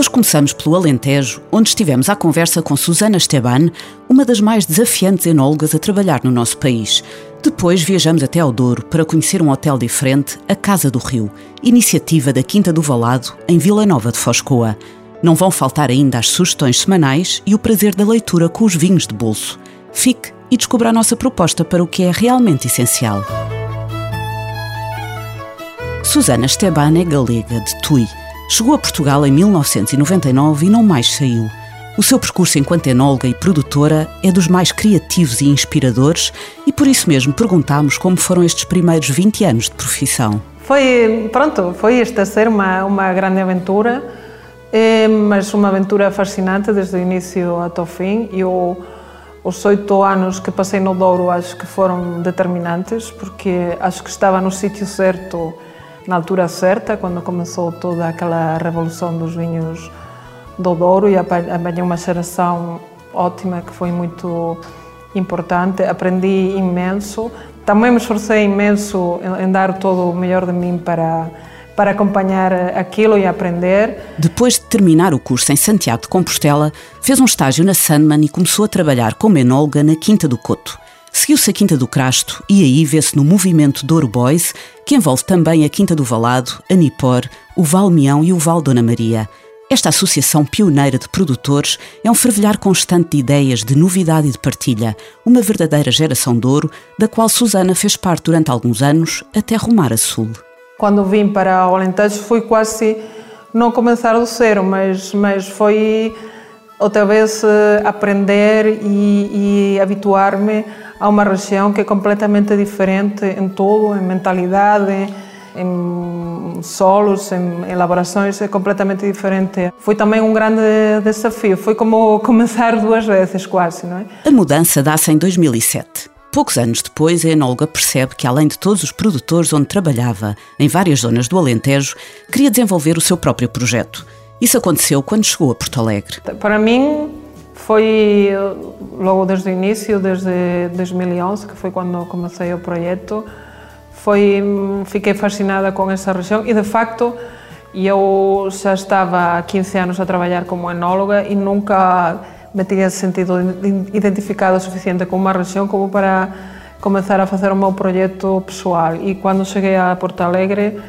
Hoje começamos pelo Alentejo, onde estivemos à conversa com Susana Esteban, uma das mais desafiantes enólogas a trabalhar no nosso país. Depois viajamos até ao Douro para conhecer um hotel diferente, a Casa do Rio, iniciativa da Quinta do Valado, em Vila Nova de Foscoa. Não vão faltar ainda as sugestões semanais e o prazer da leitura com os vinhos de bolso. Fique e descubra a nossa proposta para o que é realmente essencial. Susana Esteban é galega, de Tui. Chegou a Portugal em 1999 e não mais saiu. O seu percurso enquanto enóloga e produtora é dos mais criativos e inspiradores e por isso mesmo perguntámos como foram estes primeiros 20 anos de profissão. Foi, pronto, foi esta ser uma, uma grande aventura, eh, mas uma aventura fascinante desde o início até o fim. Eu, os oito anos que passei no Douro acho que foram determinantes, porque acho que estava no sítio certo na altura certa, quando começou toda aquela revolução dos vinhos do Douro e apanhei uma geração ótima que foi muito importante. Aprendi imenso. Também me esforcei imenso em dar todo o melhor de mim para para acompanhar aquilo e aprender. Depois de terminar o curso em Santiago de Compostela, fez um estágio na Sandman e começou a trabalhar como enóloga na Quinta do Coto. Seguiu-se a Quinta do Crasto e aí vê-se no movimento Douro Boys, que envolve também a Quinta do Valado, a Nipor, o Valmeão e o Val Dona Maria. Esta associação pioneira de produtores é um fervilhar constante de ideias, de novidade e de partilha, uma verdadeira geração de ouro, da qual Susana fez parte durante alguns anos, até rumar a sul. Quando vim para o Alentejo foi quase não começar do zero, mas, mas foi outra vez eh, aprender e, e habituar-me a uma região que é completamente diferente em tudo, em mentalidade, em solos, em elaborações, é completamente diferente. Foi também um grande desafio, foi como começar duas vezes quase, não é? A mudança dá-se em 2007. Poucos anos depois, a enóloga percebe que, além de todos os produtores onde trabalhava, em várias zonas do Alentejo, queria desenvolver o seu próprio projeto. Isso aconteceu quando chegou a Porto Alegre. Para mim, foi logo desde o início, desde 2011, que foi quando comecei o projeto. Foi, fiquei fascinada com essa região e, de facto, eu já estava há 15 anos a trabalhar como enóloga e nunca me tinha sentido identificada o suficiente com uma região como para começar a fazer o meu projeto pessoal. E quando cheguei a Porto Alegre,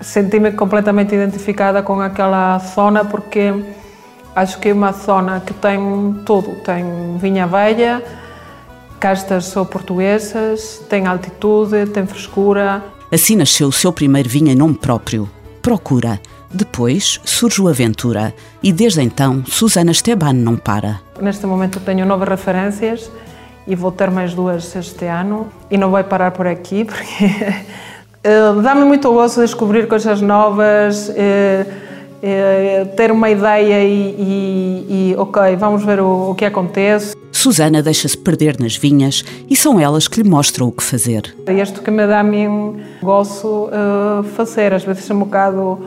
senti-me completamente identificada com aquela zona porque Acho que é uma zona que tem tudo. Tem vinha velha, castas são portuguesas, tem altitude, tem frescura. Assim nasceu o seu primeiro vinho em nome próprio, Procura. Depois surge o Aventura e desde então Susana Esteban não para. Neste momento tenho nove referências e vou ter mais duas este ano e não vai parar por aqui porque eh, dá-me muito gosto de descobrir coisas novas. Eh, é, ter uma ideia e, e, e, ok, vamos ver o, o que acontece. Susana deixa-se perder nas vinhas e são elas que lhe mostram o que fazer. É isto que me dá a mim gosto uh, fazer, às vezes é um bocado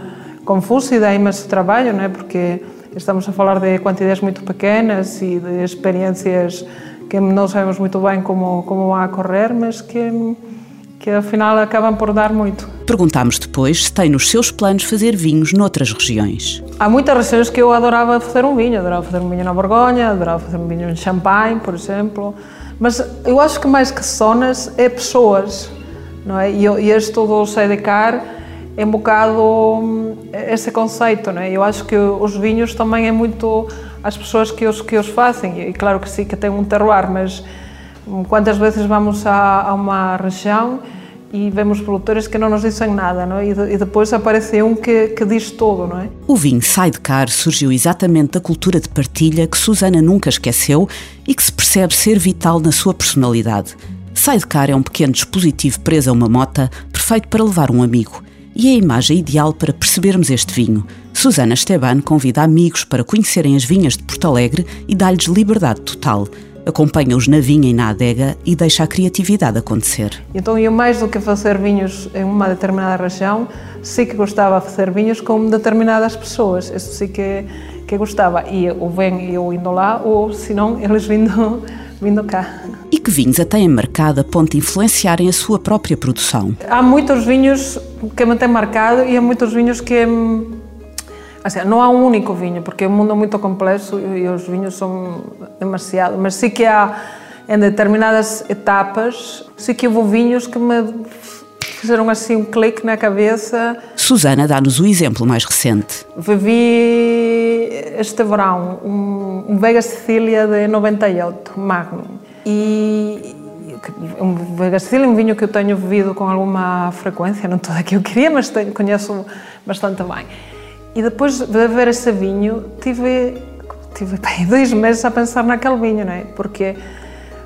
confuso e dá imenso trabalho, não é? porque estamos a falar de quantidades muito pequenas e de experiências que não sabemos muito bem como, como vão a correr, mas que que afinal acabam por dar muito. Perguntámos depois se tem nos seus planos fazer vinhos noutras regiões. Há muitas regiões que eu adorava fazer um vinho, adorava fazer um vinho na Borgonha, adorava fazer um vinho em Champagne, por exemplo, mas eu acho que mais que zonas é pessoas, não é? E, e este todo o Sedecar é um bocado hum, esse conceito, não é? Eu acho que os vinhos também é muito as pessoas que os, que os fazem, e claro que sim, que tem um terroir, mas Quantas vezes vamos a, a uma região e vemos produtores que não nos dizem nada, não é? e, de, e, depois aparece um que, que diz tudo, não é? O vinho Sidecar surgiu exatamente da cultura de partilha que Susana nunca esqueceu e que se percebe ser vital na sua personalidade. Sidecar é um pequeno dispositivo preso a uma mota, perfeito para levar um amigo. E é a imagem ideal para percebermos este vinho. Susana Esteban convida amigos para conhecerem as vinhas de Porto Alegre e dá-lhes liberdade total. Acompanha-os na vinha e na adega e deixa a criatividade acontecer. Então eu mais do que fazer vinhos em uma determinada região, sim que gostava de fazer vinhos com determinadas pessoas, isso sim que, que gostava, e ou vem eu indo lá, ou se não, eles vindo, vindo cá. E que vinhos a têm marcado a ponto de influenciarem a sua própria produção? Há muitos vinhos que me têm marcado e há muitos vinhos que Assim, não há um único vinho, porque o mundo é muito complexo e os vinhos são demasiado, mas sim que há em determinadas etapas, sim que houve vinhos que me fizeram assim um clique na cabeça. Susana dá-nos o exemplo mais recente. Vivi este verão um, um Vega Sicília de 98, Magnum. E um Vega Sicília é um vinho que eu tenho bebido com alguma frequência, não toda que eu queria, mas tenho, conheço bastante bem. E depois de beber esse vinho, tive, tive bem, dois meses a pensar naquele vinho, não é? Porque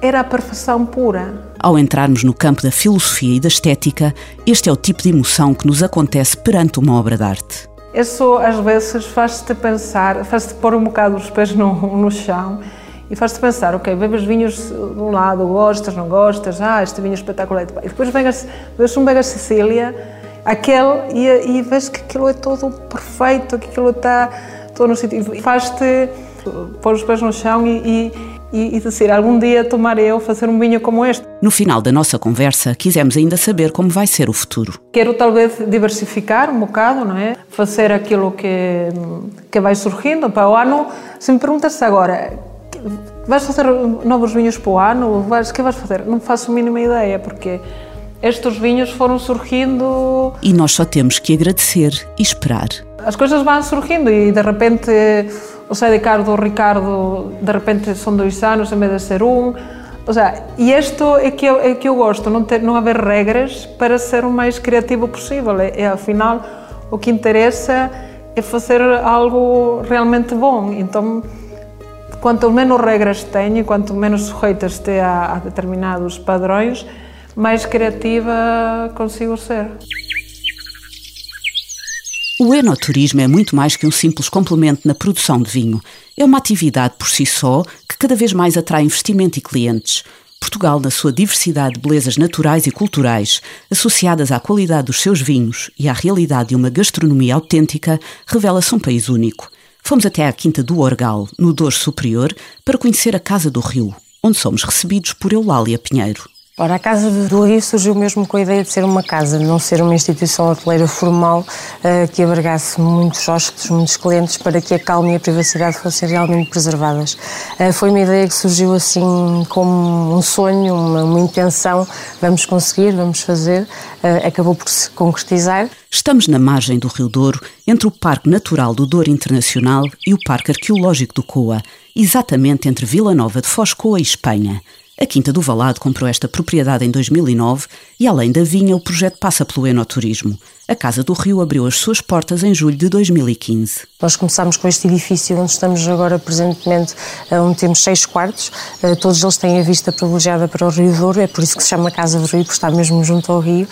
era a perfeição pura. Ao entrarmos no campo da filosofia e da estética, este é o tipo de emoção que nos acontece perante uma obra de arte. Isso às vezes faz-te pensar, faz-te pôr um bocado os pés no, no chão e faz-te pensar, ok, bebes vinhos de um lado, gostas, não gostas, ah, este vinho é espetacular. E depois bebes um Vega Sicília aquele e, e vês que aquilo é todo perfeito, que aquilo está todo no sítio. Faz-te pôr os pés no chão e, e, e dizer, algum dia tomarei eu fazer um vinho como este. No final da nossa conversa, quisemos ainda saber como vai ser o futuro. Quero talvez diversificar um bocado, não é? Fazer aquilo que, que vai surgindo para o ano. Se me perguntas agora, vais fazer novos vinhos para o ano? O que vais fazer? Não faço a mínima ideia, porque estes vinhos foram surgindo. E nós só temos que agradecer e esperar. As coisas vão surgindo e de repente o de Cardo o Ricardo, de repente são dois anos em vez de ser um. Ou seja, e isto é que eu, é que eu gosto, não, ter, não haver regras para ser o mais criativo possível. É, é, afinal, o que interessa é fazer algo realmente bom. Então, quanto menos regras tenho, quanto menos sujeitas esteja a, a determinados padrões, mais criativa consigo ser. O enoturismo é muito mais que um simples complemento na produção de vinho. É uma atividade por si só que cada vez mais atrai investimento e clientes. Portugal, na sua diversidade de belezas naturais e culturais, associadas à qualidade dos seus vinhos e à realidade de uma gastronomia autêntica, revela-se um país único. Fomos até à Quinta do Orgal, no Douro Superior, para conhecer a Casa do Rio, onde somos recebidos por Eulália Pinheiro. Ora, a Casa do Rio surgiu mesmo com a ideia de ser uma casa, de não ser uma instituição hoteleira formal uh, que abrigasse muitos hóspedes, muitos clientes, para que a calma e a privacidade fossem realmente preservadas. Uh, foi uma ideia que surgiu assim como um sonho, uma, uma intenção, vamos conseguir, vamos fazer, uh, acabou por se concretizar. Estamos na margem do Rio Douro, entre o Parque Natural do Douro Internacional e o Parque Arqueológico do Coa, exatamente entre Vila Nova de Foscoa e Espanha. A Quinta do Valado comprou esta propriedade em 2009 e, além da vinha, o projeto passa pelo enoturismo. A Casa do Rio abriu as suas portas em julho de 2015. Nós começámos com este edifício onde estamos agora presentemente, eh, onde temos seis quartos. Eh, todos eles têm a vista privilegiada para o Rio Douro, é por isso que se chama Casa do Rio, porque está mesmo junto ao rio.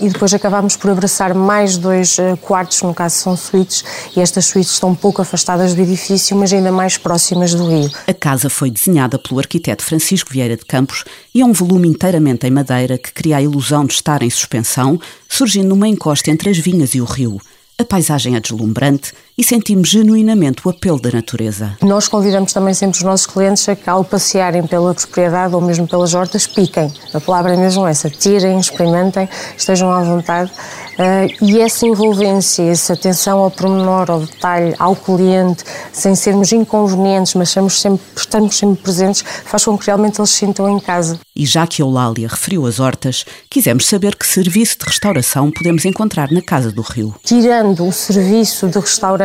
E depois acabámos por abraçar mais dois eh, quartos, no caso são suítes, e estas suítes estão um pouco afastadas do edifício, mas ainda mais próximas do rio. A casa foi desenhada pelo arquiteto Francisco Vieira de Campos e é um volume inteiramente em madeira que cria a ilusão de estar em suspensão, surgindo numa encosta entre as vinhas e o rio. A paisagem é deslumbrante e sentimos genuinamente o apelo da natureza. Nós convidamos também sempre os nossos clientes a que, ao passearem pela propriedade ou mesmo pelas hortas, piquem. A palavra é mesmo essa: tirem, experimentem, estejam à vontade. Uh, e essa envolvência, essa atenção ao pormenor, ao detalhe, ao cliente, sem sermos inconvenientes, mas estamos sempre, estamos sempre presentes, faz com que realmente eles se sintam em casa. E já que a Eulália referiu as hortas, quisemos saber que serviço de restauração podemos encontrar na Casa do Rio. Tirando o serviço de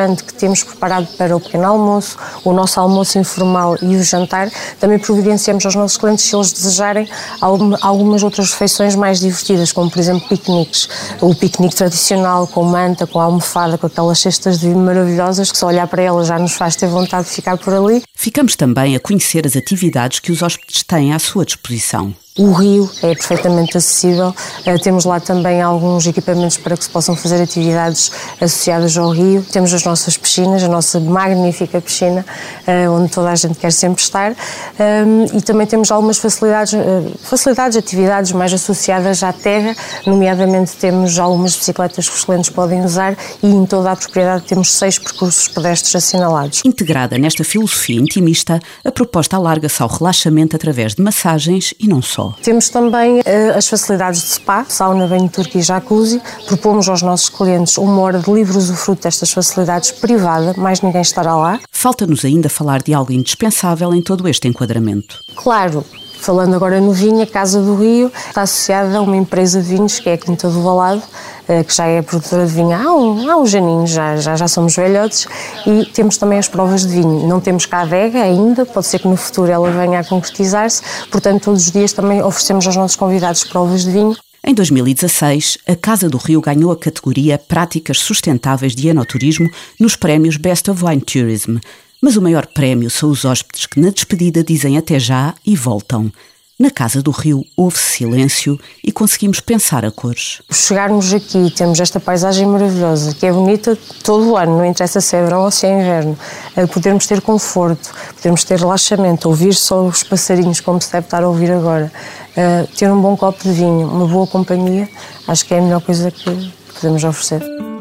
que temos preparado para o pequeno almoço, o nosso almoço informal e o jantar, também providenciamos aos nossos clientes, se eles desejarem, algumas outras refeições mais divertidas, como por exemplo piqueniques. O piquenique tradicional, com manta, com almofada, com aquelas cestas de vinho maravilhosas, que só olhar para elas já nos faz ter vontade de ficar por ali. Ficamos também a conhecer as atividades que os hóspedes têm à sua disposição. O rio é perfeitamente acessível. Uh, temos lá também alguns equipamentos para que se possam fazer atividades associadas ao rio. Temos as nossas piscinas, a nossa magnífica piscina, uh, onde toda a gente quer sempre estar. Um, e também temos algumas facilidades, uh, facilidades, atividades mais associadas à terra, nomeadamente temos algumas bicicletas que os clientes podem usar e em toda a propriedade temos seis percursos pedestres assinalados. Integrada nesta filosofia intimista, a proposta alarga-se ao relaxamento através de massagens e não só só. Temos também uh, as facilidades de spa, sauna, banho turco e jacuzzi. Propomos aos nossos clientes uma hora de livre usufruto destas facilidades privada, mais ninguém estará lá. Falta-nos ainda falar de algo indispensável em todo este enquadramento. Claro, Falando agora no vinho, a Casa do Rio está associada a uma empresa de vinhos, que é a Quinta do Valado, eh, que já é produtora de vinho há, um, há uns aninhos, já, já, já somos velhotes, e temos também as provas de vinho. Não temos cá a adega ainda, pode ser que no futuro ela venha a concretizar-se, portanto, todos os dias também oferecemos aos nossos convidados provas de vinho. Em 2016, a Casa do Rio ganhou a categoria Práticas Sustentáveis de Enoturismo nos prémios Best of Wine Tourism, mas o maior prémio são os hóspedes que na despedida dizem até já e voltam. Na Casa do Rio houve silêncio e conseguimos pensar a cores. Chegarmos aqui temos esta paisagem maravilhosa, que é bonita todo o ano, não interessa se é verão ou se é inverno. Eh, podermos ter conforto, podermos ter relaxamento, ouvir só os passarinhos como se deve estar a ouvir agora, eh, ter um bom copo de vinho, uma boa companhia, acho que é a melhor coisa que podemos oferecer.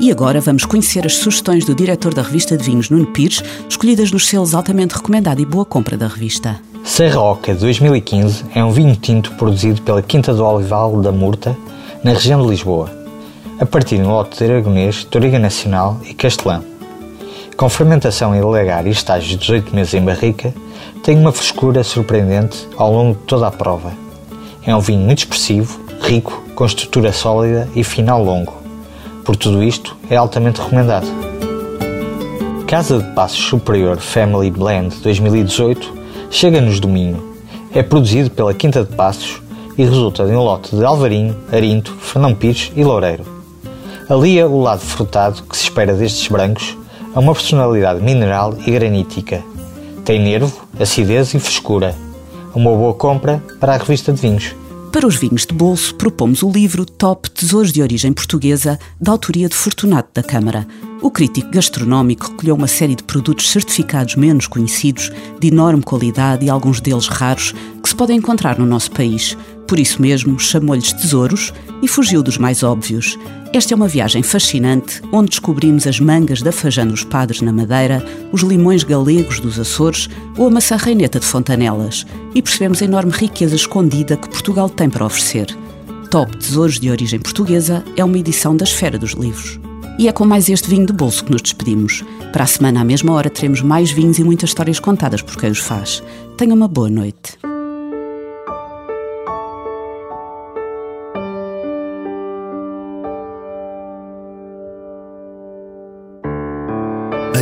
E agora vamos conhecer as sugestões do diretor da revista de vinhos, Nuno Pires, escolhidas nos selos altamente recomendado e boa compra da revista. Serra Oca 2015 é um vinho tinto produzido pela Quinta do Olival da Murta, na região de Lisboa, a partir no lote de Aragonês, Toriga Nacional e Castelão. Com fermentação em legar e estágios de 18 meses em barrica, tem uma frescura surpreendente ao longo de toda a prova. É um vinho muito expressivo, rico, com estrutura sólida e final longo. Por tudo isto, é altamente recomendado. Casa de Passos Superior Family Blend 2018 chega-nos domingo. É produzido pela Quinta de Passos e resulta de um lote de Alvarinho, Arinto, Fernão Pires e Loureiro. Alia o lado frutado que se espera destes brancos a uma personalidade mineral e granítica. Tem nervo, acidez e frescura. Uma boa compra para a revista de vinhos. Para os vinhos de bolso, propomos o livro Top Tesouros de Origem Portuguesa, da autoria de Fortunato da Câmara. O crítico gastronómico recolheu uma série de produtos certificados menos conhecidos, de enorme qualidade e alguns deles raros, que se podem encontrar no nosso país. Por isso mesmo, chamou-lhes tesouros e fugiu dos mais óbvios. Esta é uma viagem fascinante, onde descobrimos as mangas da Fajã dos Padres na Madeira, os limões galegos dos Açores ou a maçã reineta de Fontanelas, e percebemos a enorme riqueza escondida que Portugal tem para oferecer. Top Tesouros de Origem Portuguesa é uma edição da Esfera dos Livros. E é com mais este vinho de bolso que nos despedimos. Para a semana, à mesma hora, teremos mais vinhos e muitas histórias contadas por quem os faz. Tenha uma boa noite.